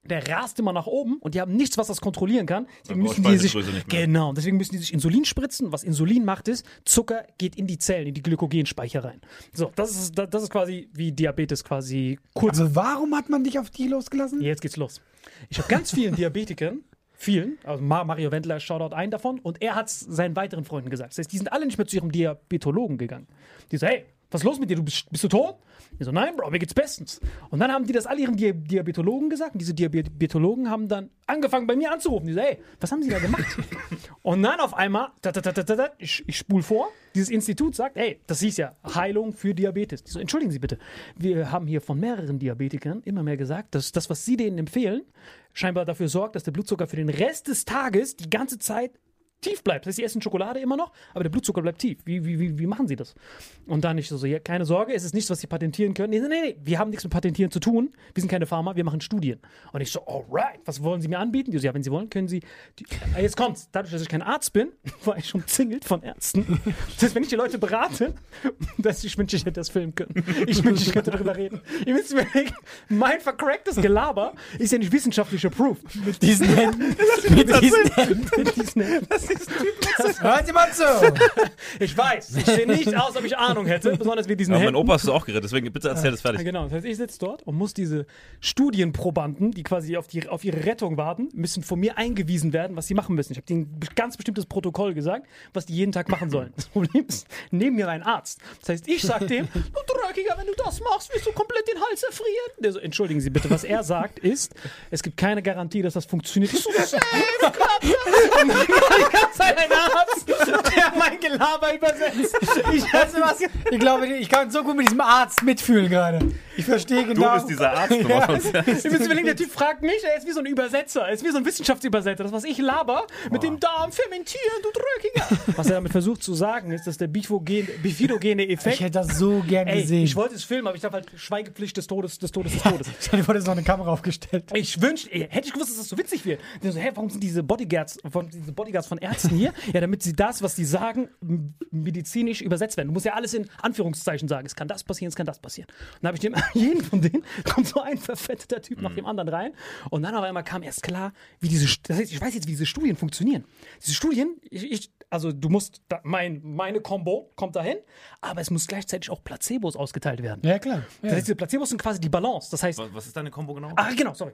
der rast immer nach oben und die haben nichts, was das kontrollieren kann. Deswegen müssen die sich, genau, deswegen müssen die sich Insulin spritzen. Was Insulin macht, ist, Zucker geht in die Zellen, in die Glykogenspeicher rein. So, das ist, das ist quasi wie Diabetes quasi kurz. Also warum hat man dich auf die losgelassen? Jetzt geht's los. Ich habe ganz vielen Diabetikern, vielen, also Ma- Mario Wendler, Shoutout einen davon, und er hat es seinen weiteren Freunden gesagt. Das heißt, die sind alle nicht mehr zu ihrem Diabetologen gegangen. Die so, hey, Was ist los mit dir? Du bist, bist du tot? Ich so, nein, Bro, mir geht's bestens. Und dann haben die das all ihren Di Diabetologen gesagt. Und diese Diabetologen haben dann angefangen, bei mir anzurufen. Die so, ey, was haben sie da gemacht? [laughs] und dann auf einmal, ta, ta, ta, ta, ta, ta, ich, ich spule vor, dieses Institut sagt, ey, das hieß ja Heilung für Diabetes. Die so, entschuldigen Sie bitte, wir haben hier von mehreren Diabetikern immer mehr gesagt, dass das, was Sie denen empfehlen, scheinbar dafür sorgt, dass der Blutzucker für den Rest des Tages die ganze Zeit tief bleibt. Das heißt, sie essen Schokolade immer noch, aber der Blutzucker bleibt tief. Wie, wie, wie, wie machen sie das? Und dann nicht so, ja, keine Sorge, es ist nichts, was sie patentieren können. Nee, nee, nee, wir haben nichts mit Patentieren zu tun. Wir sind keine Pharma, wir machen Studien. Und ich so, alright, was wollen Sie mir anbieten? Die so, ja, wenn Sie wollen, können Sie. Die, Ah, jetzt kommt's. Dadurch, dass ich kein Arzt bin, [laughs] war ich schon zingelt von Ärzten. Das heißt, wenn ich die Leute berate, [laughs] dass ich wünsche, ich hätte das filmen können. Ich wünsche, ich könnte darüber reden. Ihr müsst überlegen, mein vercracktes Gelaber ist ja nicht wissenschaftlich approved. Mit diesen Händen. Mit diesen Händen. Mit diesen Hört mal zu. [laughs] Ich weiß, ich sehe nicht aus, ob ich Ahnung hätte, besonders wie diesen Aber mein Händen. Opa ist auch gerettet, deswegen bitte erzähl das Ja, fertig. genau. Das heißt, ich sitze dort und muss diese Studienprobanden, die quasi auf, die, auf ihre Rettung warten, müssen von mir eingewiesen werden, was sie machen müssen. Ich habe denen ein ganz bestimmtes Protokoll gesagt, was die jeden Tag machen sollen. Das Problem ist, neben mir ein Arzt. Das heißt, ich sag dem, [laughs] du Dreckiger, wenn du das machst, wirst du komplett den Hals erfrieren. Der so, entschuldigen Sie bitte, was er sagt ist, es gibt keine Garantie, dass das funktioniert. Ich so, safe, [laughs] Ganze Zeit ein Arzt, der mein Gelaber übersetzt. Ich Weißt du was? Ich glaube, ich kann so gut mit diesem Arzt mitfühlen gerade. Ich verstehe Du genau. bist dieser Arzt. du uns- Ihr müsst überlegen, der Typ fragt mich, er ist wie so ein Übersetzer, er ist wie so ein Wissenschaftsübersetzer. Das, was ich laber, mit dem Darm fermentieren, du Drückiger. [laughs] Was er damit versucht zu sagen, ist, dass der bifogen- bifidogene Ich Effekt. hätte das so gern Ey, gesehen. ich wollte es filmen, aber ich habe halt Schweigepflicht des Todes, des Todes, des Todes. Vor, da ist noch eine Kamera aufgestellt. Ich wünschte, hätte ich gewusst, dass das so witzig wird. Der so, hä, warum sind diese Bodyguards von, diese Bodyguards von Ärzten hier? Ja, damit sie das, was sie sagen, medizinisch übersetzt werden. Du musst ja alles in Anführungszeichen sagen. Es kann das passieren, es kann das passieren. Und dann habe ich dem, [laughs] jeden von denen, kommt so ein verfetteter Typ nach dem anderen rein. Und dann auf einmal kam erst klar, wie diese, das heißt, ich weiß jetzt, wie diese Studien funktionieren. Diese Studien, ich, ich also du musst, da, mein, meine Combo kommt dahin, aber es muss gleichzeitig auch Placebos ausgeteilt werden. Ja, klar. Ja. Das heißt, diese Placebos sind quasi die Balance. Das heißt, Was- Was ist deine Kombo genau? Ah, genau, sorry.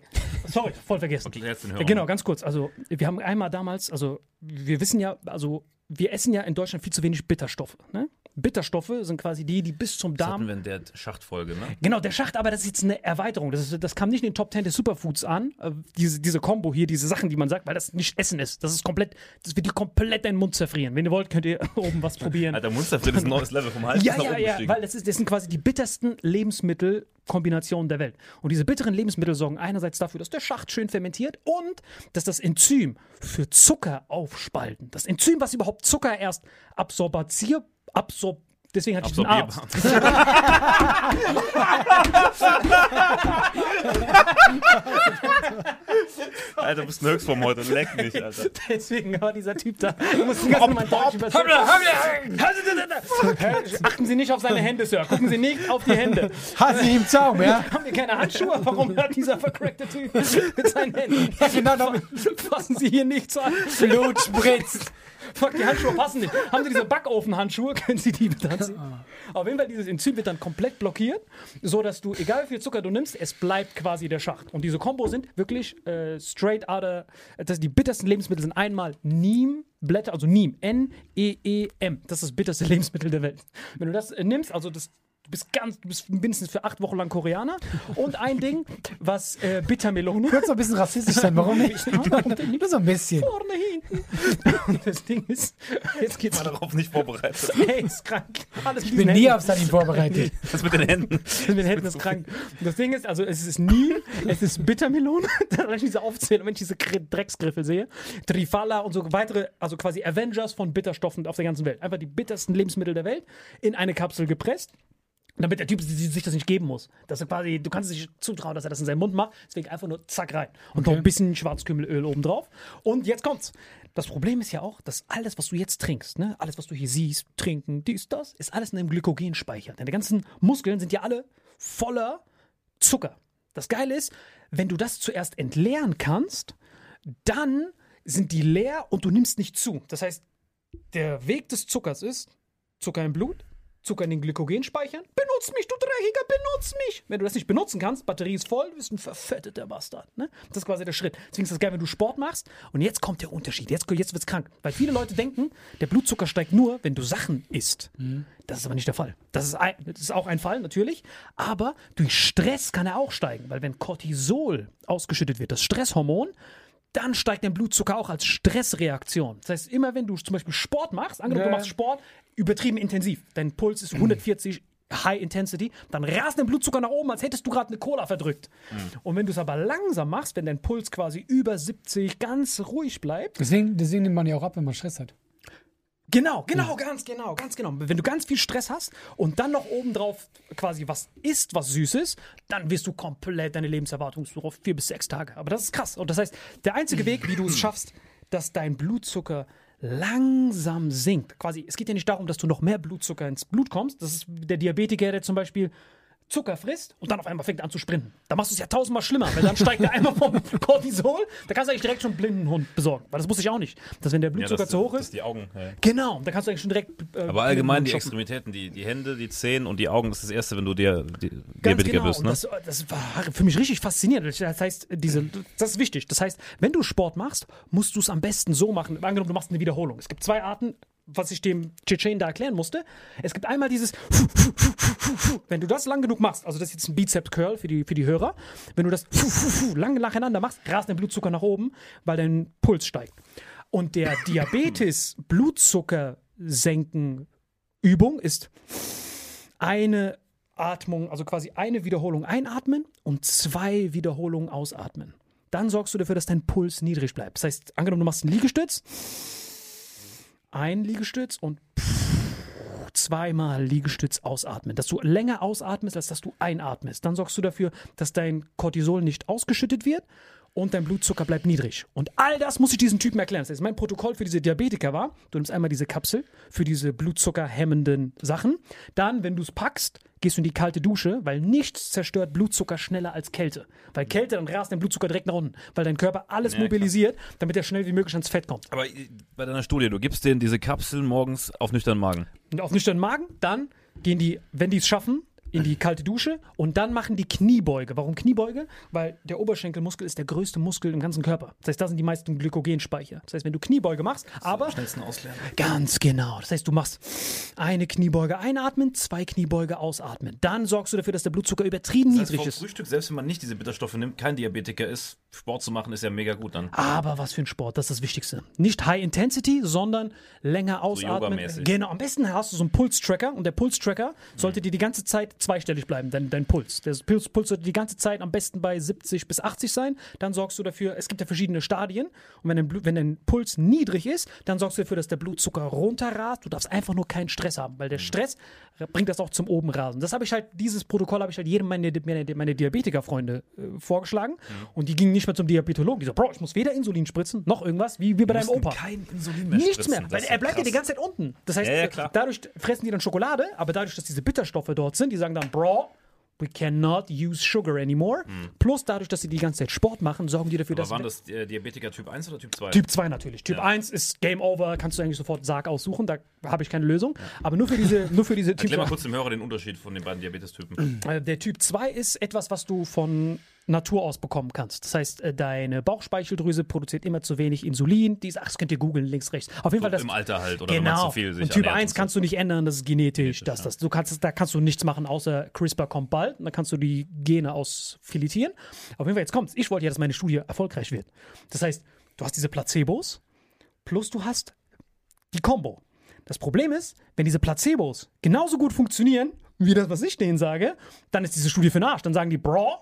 Sorry, voll vergessen. Erklär's den Ja, Hörern. genau, ganz kurz. Also, wir haben einmal damals, also, wir wissen ja, also, wir essen ja in Deutschland viel zu wenig Bitterstoffe. Ne? Bitterstoffe sind quasi die, die bis zum Das hatten Darm. wir in der Schachtfolge, ne? Genau, der Schacht, aber das ist jetzt eine Erweiterung. Das, ist, das kam nicht in den Top 10 des Superfoods an, äh, diese, diese Combo hier, diese Sachen, die man sagt, weil das nicht Essen ist. Das ist komplett, das wird dir komplett deinen Mund zerfrieren. Wenn ihr wollt, könnt ihr [laughs] oben was probieren. Alter, Munsterfried ist ein neues Level vom Hals Ja, ja, ja, gestiegen. weil das, ist, das sind quasi die bittersten Lebensmittelkombinationen der Welt. Und diese bitteren Lebensmittel sorgen einerseits dafür, dass der Schacht schön fermentiert und dass das Enzym für Zucker aufspalten. Das Enzym, was überhaupt Zucker erst absorbiert, absorb Deswegen hatte ich den Arzt. [laughs] Alter, du bist ein Höchstform heute. Leck mich, Alter. Deswegen war dieser Typ da. Du musst ganz normal Deutsch übersetzen. Achten Sie nicht auf seine Hände, Sir. Gucken Sie nicht auf die Hände. Du ihn im Zaum, ja? [laughs] Haben wir keine Handschuhe? Warum hat dieser vercrackte Typ mit seinen Händen? genau, noch Fassen Sie hier nichts an. Blut spritzt. Fuck, die Handschuhe passen nicht. Haben Sie diese Backofen-Handschuhe? [laughs] Können Sie die bitte anziehen? Auf jeden Fall, dieses Enzym wird dann komplett blockiert, so dass du, egal wie viel Zucker du nimmst, es bleibt quasi der Schacht. Und diese Kombo sind wirklich äh, straight out of, das die bittersten Lebensmittel sind einmal Neem-Blätter, also Neem, N-E-E-M. Das ist das bitterste [laughs] Lebensmittel der Welt. Wenn du das äh, nimmst, also das Du bist ganz, du bist mindestens für acht Wochen lang Koreaner. Und ein Ding, was äh, Bittermelone. Kurz noch ein bisschen rassistisch sein, warum [laughs] nicht? Nur so ein bisschen. Vorne, hinten. Das Ding ist, jetzt geht's war darauf nicht vorbereitet. Hey, ist krank. Alles Ich bin nie auf Sanin vorbereitet. Das mit den Händen. Das mit den Händen ist krank. Das Ding ist, also es ist nie, es ist Bittermelone, [laughs] dann ich diese aufzählen, wenn ich diese Gri- Drecksgriffel sehe, Trifala und so weitere, also quasi Avengers von Bitterstoffen auf der ganzen Welt. Einfach die bittersten Lebensmittel der Welt in eine Kapsel gepresst. Damit der Typ sich das nicht geben muss. Dass er quasi, du kannst es nicht zutrauen, dass er das in seinen Mund macht. Deswegen einfach nur zack rein. Und noch ein bisschen Schwarzkümmelöl oben drauf. Und jetzt kommt's. Das Problem ist ja auch, dass alles, was du jetzt trinkst, ne, alles, was du hier siehst, trinken, dies, das, ist alles in einem Glykogenspeicher. Deine ganzen Muskeln sind ja alle voller Zucker. Das Geile ist, wenn du das zuerst entleeren kannst, dann sind die leer und du nimmst nicht zu. Das heißt, der Weg des Zuckers ist Zucker im Blut, Zucker in den Glykogenspeichern. Benutz mich, du Dreckiger, benutz mich. Wenn du das nicht benutzen kannst, Batterie ist voll, du bist ein verfetteter Bastard. Ne? Das ist quasi der Schritt. Deswegen ist das geil, wenn du Sport machst. Und jetzt kommt der Unterschied. Jetzt, jetzt wird's krank. Weil viele Leute denken, der Blutzucker steigt nur, wenn du Sachen isst. Das ist aber nicht der Fall. Das ist, ein, das ist auch ein Fall, natürlich. Aber durch Stress kann er auch steigen. Weil wenn Cortisol ausgeschüttet wird, das Stresshormon, dann steigt dein Blutzucker auch als Stressreaktion. Das heißt, immer wenn du zum Beispiel Sport machst, angenommen du Ja. machst Sport übertrieben intensiv, dein Puls ist 140 High Intensity, dann rast dein Blutzucker nach oben, als hättest du gerade eine Cola verdrückt. Und wenn du es aber langsam machst, wenn dein Puls quasi über 70 ganz ruhig bleibt, Deswegen, deswegen nimmt man ja auch ab, wenn man Stress hat. Genau, genau, ganz genau, ganz genau. Wenn du ganz viel Stress hast und dann noch obendrauf quasi was isst, was süß ist, dann wirst du komplett deine Lebenserwartung so auf vier bis sechs Tage. Aber das ist krass. Und das heißt, der einzige Weg, wie du es schaffst, dass dein Blutzucker langsam sinkt. Quasi, es geht ja nicht darum, dass du noch mehr Blutzucker ins Blut kommst. Das ist der Diabetiker, der zum Beispiel Zucker frisst und dann auf einmal fängt er an zu sprinten. Da machst du es ja tausendmal schlimmer, weil dann steigt er einmal vom [laughs] Cortisol. Da kannst du eigentlich direkt schon einen blinden Hund besorgen. Weil das wusste ich auch nicht. Dass wenn der Blutzucker zu hoch das ist, die Augen. Ja. Genau, da kannst du eigentlich schon direkt. Äh, Aber allgemein die. Extremitäten, die, die Hände, die Zehen und die Augen, das ist das Erste, wenn du dir die, Ganz genau. bist. Ne? das, das war für mich richtig faszinierend. Das heißt, diese, das ist wichtig. Das heißt, wenn du Sport machst, musst du es am besten so machen. Angenommen, du machst eine Wiederholung. Es gibt zwei Arten, was ich dem Tschetschen da erklären musste. Es gibt einmal dieses, wenn du das lang genug machst, also das ist jetzt ein Bizep Curl für die, für die Hörer, wenn du das lange nacheinander machst, rast dein Blutzucker nach oben, weil dein Puls steigt. Und der [laughs] Diabetes Blutzucker senken Übung ist eine Atmung, also quasi eine Wiederholung einatmen und zwei Wiederholungen ausatmen. Dann sorgst du dafür, dass dein Puls niedrig bleibt. Das heißt, angenommen, du machst einen Liegestütz, ein Liegestütz und zweimal Liegestütz ausatmen. Dass du länger ausatmest, als dass du einatmest. Dann sorgst du dafür, dass dein Cortisol nicht ausgeschüttet wird und dein Blutzucker bleibt niedrig. Und all das muss ich diesen Typen erklären. Das heißt, mein Protokoll für diese Diabetiker war, du nimmst einmal diese Kapsel für diese blutzuckerhemmenden Sachen. Dann, wenn du es packst, gehst du in die kalte Dusche, weil nichts zerstört Blutzucker schneller als Kälte. Weil Kälte, dann rast dein Blutzucker direkt nach unten, weil dein Körper alles Ja, klar. mobilisiert, damit er schnell wie möglich ans Fett kommt. Aber äh, bei deiner Studie, du gibst denen diese Kapseln morgens auf nüchternen Magen. Und auf nüchternen Magen, dann gehen die, wenn die es schaffen, in die kalte Dusche und dann machen die Kniebeuge. Warum Kniebeuge? Weil der Oberschenkelmuskel ist der größte Muskel im ganzen Körper. Das heißt, da sind die meisten Glykogenspeicher. Das heißt, wenn du Kniebeuge machst, aber Schnellsten auslernen. ganz genau. Das heißt, du machst eine Kniebeuge einatmen, zwei Kniebeuge ausatmen. Dann sorgst du dafür, dass der Blutzucker übertrieben Das heißt, niedrig ist. Frühstück, selbst wenn man nicht diese Bitterstoffe nimmt, kein Diabetiker ist, Sport zu machen, ist ja mega gut dann. Aber was für ein Sport, das ist das Wichtigste. Nicht High Intensity, sondern länger ausatmen. yogamäßig. genau, am besten hast du so einen Pulstracker und der Pulstracker sollte dir die ganze Zeit zweistellig bleiben, dein, dein Puls. Der Puls, Puls sollte die ganze Zeit am besten bei 70 bis 80 sein. Dann sorgst du dafür, es gibt ja verschiedene Stadien und wenn dein, wenn dein Puls niedrig ist, dann sorgst du dafür, dass der Blutzucker runterrast. Du darfst einfach nur keinen Stress haben, weil der Stress bringt das auch zum Obenrasen. Das habe ich halt, dieses Protokoll habe ich halt jedem meine, meine, meine Diabetiker-Freunde äh, vorgeschlagen und die gingen nicht mehr zum Diabetologen. Die so, Bro, ich muss weder Insulin spritzen, noch irgendwas, wie, wie bei deinem Opa. Kein Insulin mehr Nichts mehr, weil er ja bleibt ja die ganze Zeit unten. Das heißt, Ja, ja, dadurch fressen die dann Schokolade, aber dadurch, dass diese Bitterstoffe dort sind, die sagen dann, Bro, we cannot use sugar anymore. Plus dadurch, dass sie die ganze Zeit Sport machen, sorgen die dafür, Hm. Aber dass waren das äh, Diabetiker Typ 1 oder Typ 2? Typ 2 natürlich. Typ Ja. 1 ist Game Over, kannst du eigentlich sofort Sarg aussuchen, da habe ich keine Lösung. Aber nur für diese, [laughs] nur für diese Typ Erklär mal kurz dem Hörer den Unterschied von den beiden Diabetestypen. äh, Der Typ 2 ist etwas, was du von Natur aus bekommen kannst. Das heißt, äh, deine Bauchspeicheldrüse produziert immer zu wenig Insulin. Dies, ach, das könnt ihr googeln, links, rechts. Auf jeden Fall das. Im Alter halt, oder wenn man Genau. zu viel sich und Typ ernährt 1 so. kannst du nicht ändern, das ist genetisch. Genetisch, das, das. Du kannst, da kannst du nichts machen, außer CRISPR kommt bald. Und dann kannst du die Gene ausfiletieren. Auf jeden Fall, jetzt kommt's. Ich wollte ja, dass meine Studie erfolgreich wird. Das heißt, du hast diese Placebos, plus du hast die Combo. Das Problem ist, wenn diese Placebos genauso gut funktionieren, wie das, was ich denen sage, dann ist diese Studie für den Arsch. Dann sagen die, Bro,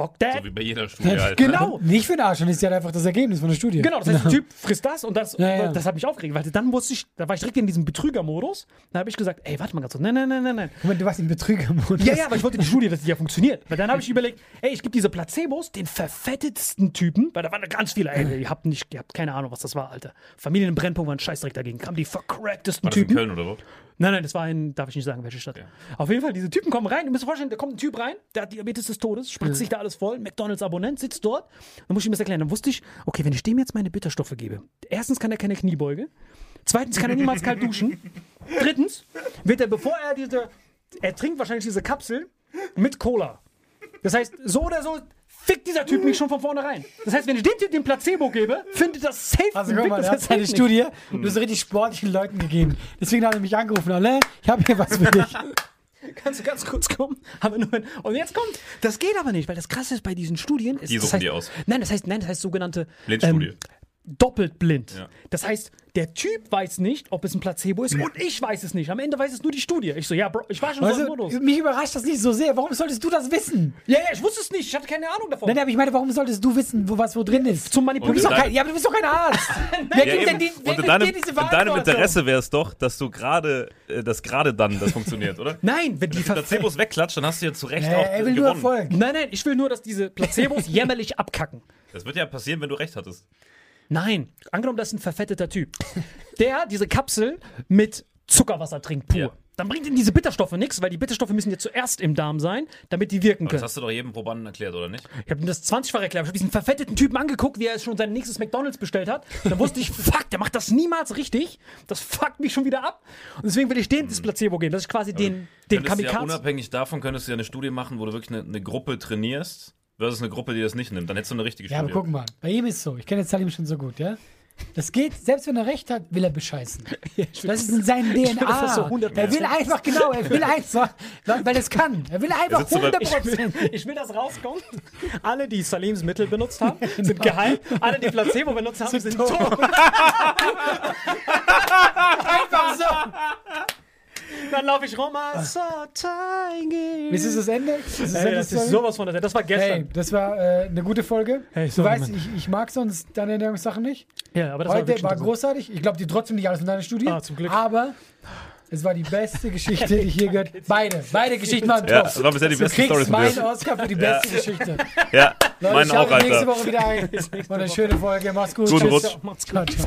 fuck that. So wie bei jeder Studie [laughs] halt. ne? genau. Nicht für den Arsch, dann ist ja einfach das Ergebnis von der Studie. Genau, das heißt, der Typ frisst das und das, Ja, ja. das hat mich aufgeregt, weil dann musste ich, da war ich direkt in diesem Betrügermodus. Da habe ich gesagt, ey, warte mal ganz kurz, nein, nein, nein, nein, nein. Moment, du warst im Betrügermodus. Ja, ja, aber ich wollte die Studie, dass die ja funktioniert. Weil dann habe ich überlegt, ey, ich gebe diese Placebos den verfettetsten Typen, weil da waren ganz viele, ey, ihr habt nicht, ihr habt keine Ahnung, was das war, Alter. Familien im Brennpunkt waren Scheißdreck dagegen, kamen die vercracktesten War das in Typen. Köln oder wo? Nein, nein, das war in, darf ich nicht sagen, welche Stadt. Auf jeden Fall, diese Typen kommen rein. Du musst dir vorstellen, da kommt ein Typ rein, der hat Diabetes des Todes, spritzt sich da alles voll, McDonalds-Abonnent, sitzt dort. Dann muss ich ihm das erklären. Dann wusste ich, okay, wenn ich dem jetzt meine Bitterstoffe gebe, erstens kann er keine Kniebeuge, Zweitens kann er niemals kalt duschen. Drittens wird er, bevor er diese, er trinkt wahrscheinlich diese Kapsel mit Cola. Das heißt, so oder so fickt dieser Typ mich schon von vornherein. Das heißt, wenn ich dem Typ den Placebo gebe, findet das safe. Also guck mal, das eine. Studie, du hast richtig sportlichen Leuten gegeben. Deswegen hat er mich angerufen, Alain, ich habe hier was für dich. [laughs] Kannst du ganz kurz kommen? Haben wir nur und jetzt kommt. Das geht aber nicht, weil das Krasse ist bei diesen Studien. Ist, Die das suchen heißt, die aus. Nein, das heißt, nein, das heißt sogenannte Blindstudie. Ähm, doppelt blind. Ja. Das heißt, der Typ weiß nicht, ob es ein Placebo ist und ich weiß es nicht. Am Ende weiß es nur die Studie. Ich so, ja, Bro, ich war schon so Weißt im du, Modus. mich überrascht das nicht so sehr. Warum solltest du das wissen? Ja, ja, ich wusste es nicht. Ich hatte keine Ahnung davon. Nein, aber ich meine, warum solltest du wissen, wo was wo drin ist? Zum Manipulieren. kein, ja, aber du bist doch kein Arzt. [laughs] wer Ja, gibt denn die, wer und in deinem, dir diese in deinem? Interesse wäre es doch, dass du gerade, äh, dass gerade dann das funktioniert, oder? [laughs] Nein, wenn die Die ver Placebos wegklatscht, dann hast du ja zu Recht Äh, auch er will nur gewonnen. Erfolg. Nein, nein, ich will nur, dass diese Placebos [laughs] jämmerlich abkacken. Das wird ja passieren, wenn du recht hattest. Nein, angenommen, das ist ein verfetteter Typ, der diese Kapsel mit Zuckerwasser trinkt, pur. Ja. Dann bringt ihm diese Bitterstoffe nichts, weil die Bitterstoffe müssen ja zuerst im Darm sein, damit die wirken Aber das können. hast du doch jedem Probanden erklärt, oder nicht? Ich habe ihm das 20-fach erklärt. Ich habe diesen verfetteten Typen angeguckt, wie er schon sein nächstes McDonalds bestellt hat. Dann wusste ich, [laughs] fuck, der macht das niemals richtig. Das fuckt mich schon wieder ab. Und deswegen will ich dem das Placebo geben. Das ist quasi den, den Könntest du ja Kamikaze. unabhängig davon könntest du ja eine Studie machen, wo du wirklich eine, eine Gruppe trainierst, versus eine Gruppe, die das nicht nimmt. Dann hättest du eine richtige Ja, aber Studie. guck mal, bei ihm ist es so. Ich kenne jetzt Salim schon so gut, ja? Das geht, selbst wenn er recht hat, will er bescheißen. [laughs] Das ist in seinem [laughs] DNA. so 100%. er will einfach, genau, er will einfach, weil er es kann. Er will einfach sitzt so bei- 100 Ich will, [laughs] ich will das rauskommen. Alle, die Salims Mittel benutzt haben, sind geheim. Alle, die Placebo benutzt haben, sind, tot. Einfach so. Dann laufe ich rum. Tiger. Ist es das Ende? Ist das, Ey, Ende das ist Story? sowas von der. Das war Hey, gestern. das war äh, eine gute Folge. Hey, du sorry, weißt, Mann. ich, ich mag sonst deine Ernährungssachen nicht. Ja, aber das war Heute war interessant. großartig. Ich glaube dir trotzdem nicht alles von deiner Studie. Ah, zum Glück. Aber es war die beste Geschichte, die ich je gehört [laughs] Beide. Beide Geschichten waren Ja, top. das waren bisher die du von meinen dir. Oscar für die beste Geschichte. Ja, Leute, meinen ich auch, nächste Alter. Woche wieder ein. [laughs] War eine schöne Folge. Mach's gut. Guten Tschüss. Rutsch. Ja, macht's gut.